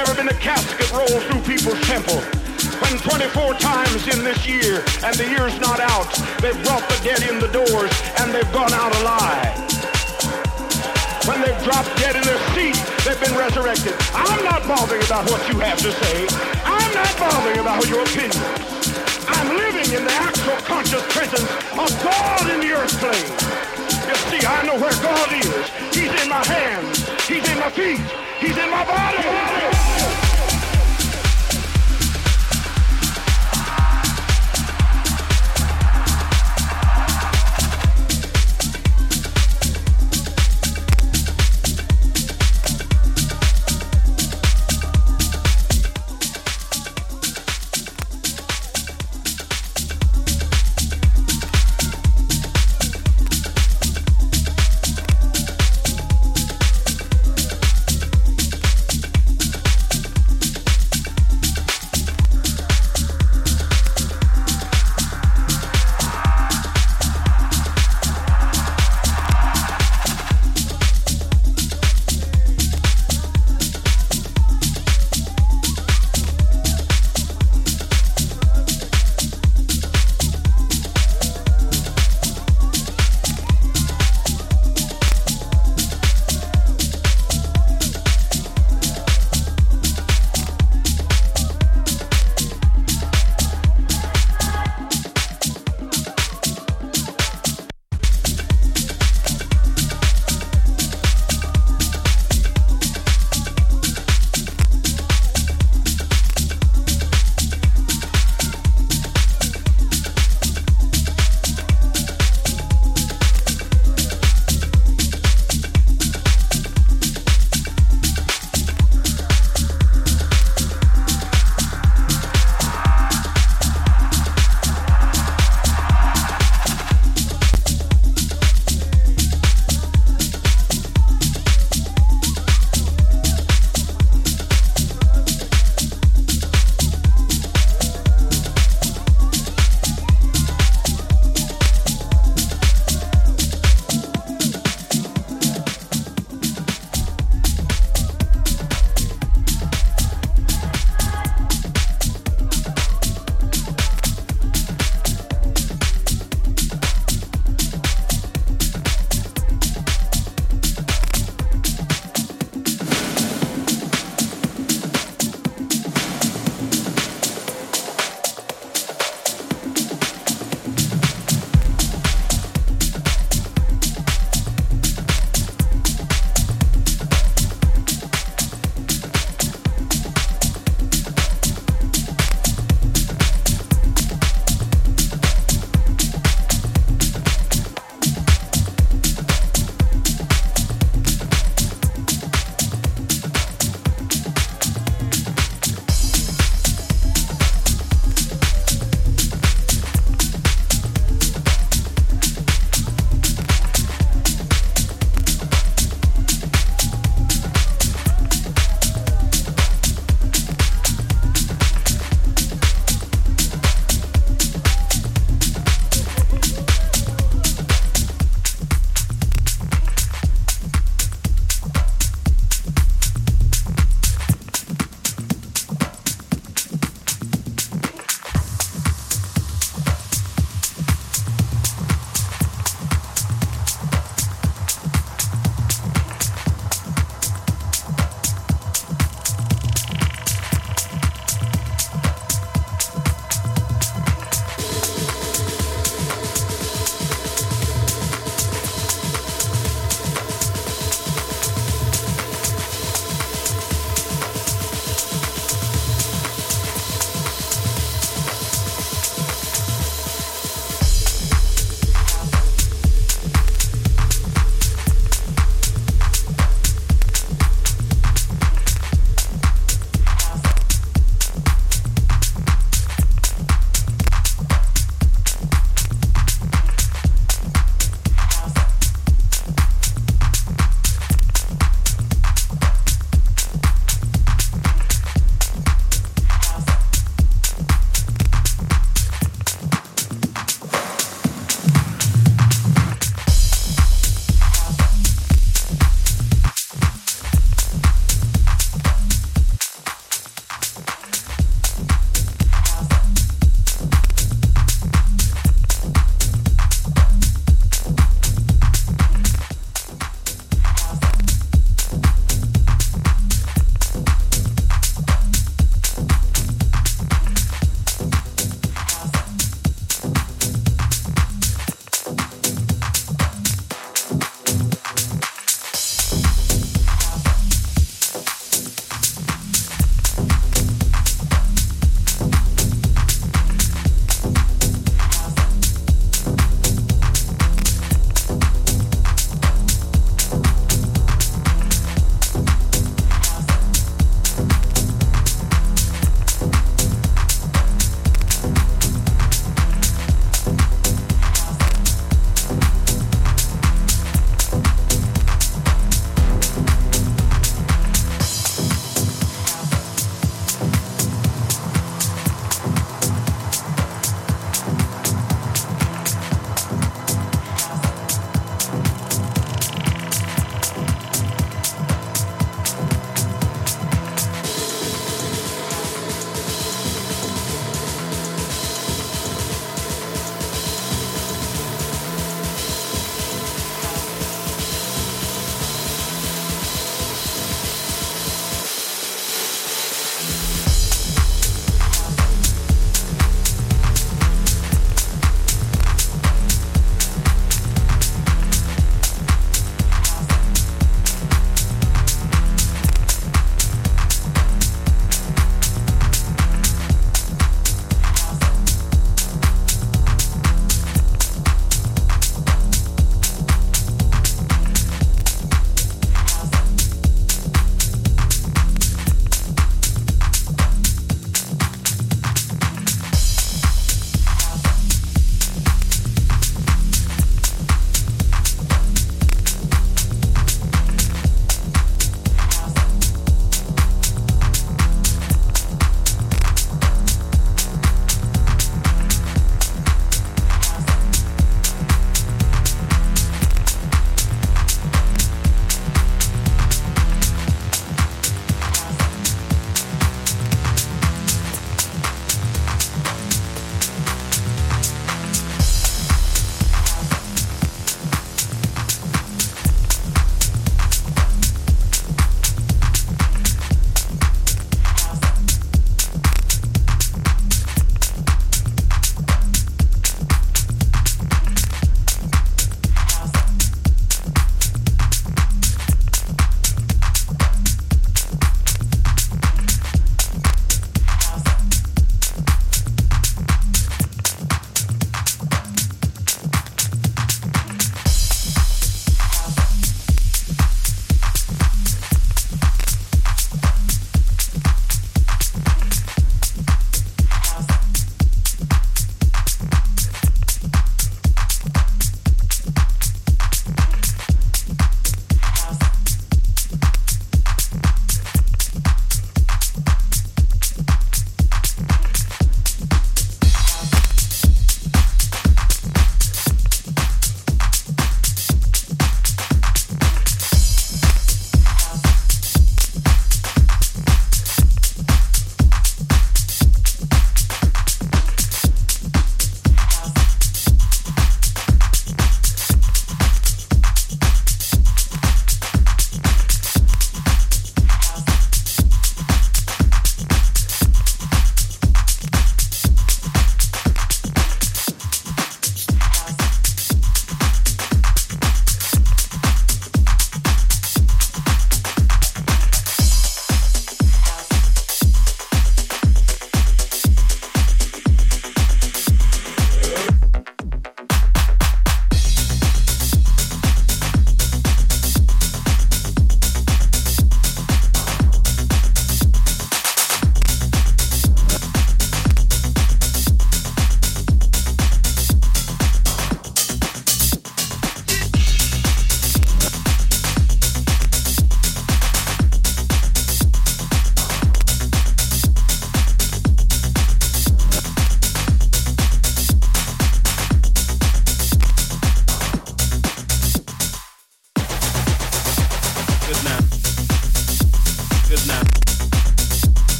never been a casket rolled through people's temple. When 24 times in this year, and the year's not out, they've brought the dead in the doors and they've gone out alive when they've dropped dead in their seat, they've been resurrected. I'm not bothering about what you have to say. I'm not bothering about your opinions. I'm living in the actual conscious presence of God in the earth plane. You see, I know where God is. He's in my hands. He's in my feet. He's in my body.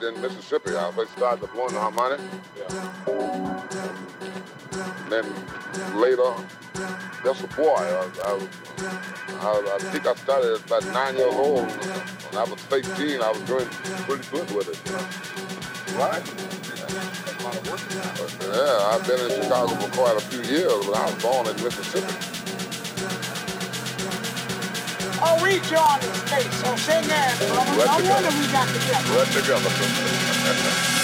Mississippi. I first started blowing the harmonic. Yeah. Then later, just a boy. I, I, I, I, think I started at about nine years old. When I was 15, I was doing pretty good with it. Right? Yeah, I've been in Chicago for quite a few years, but I was born in Mississippi. Joined the States, so that, brother. No wonder we got together.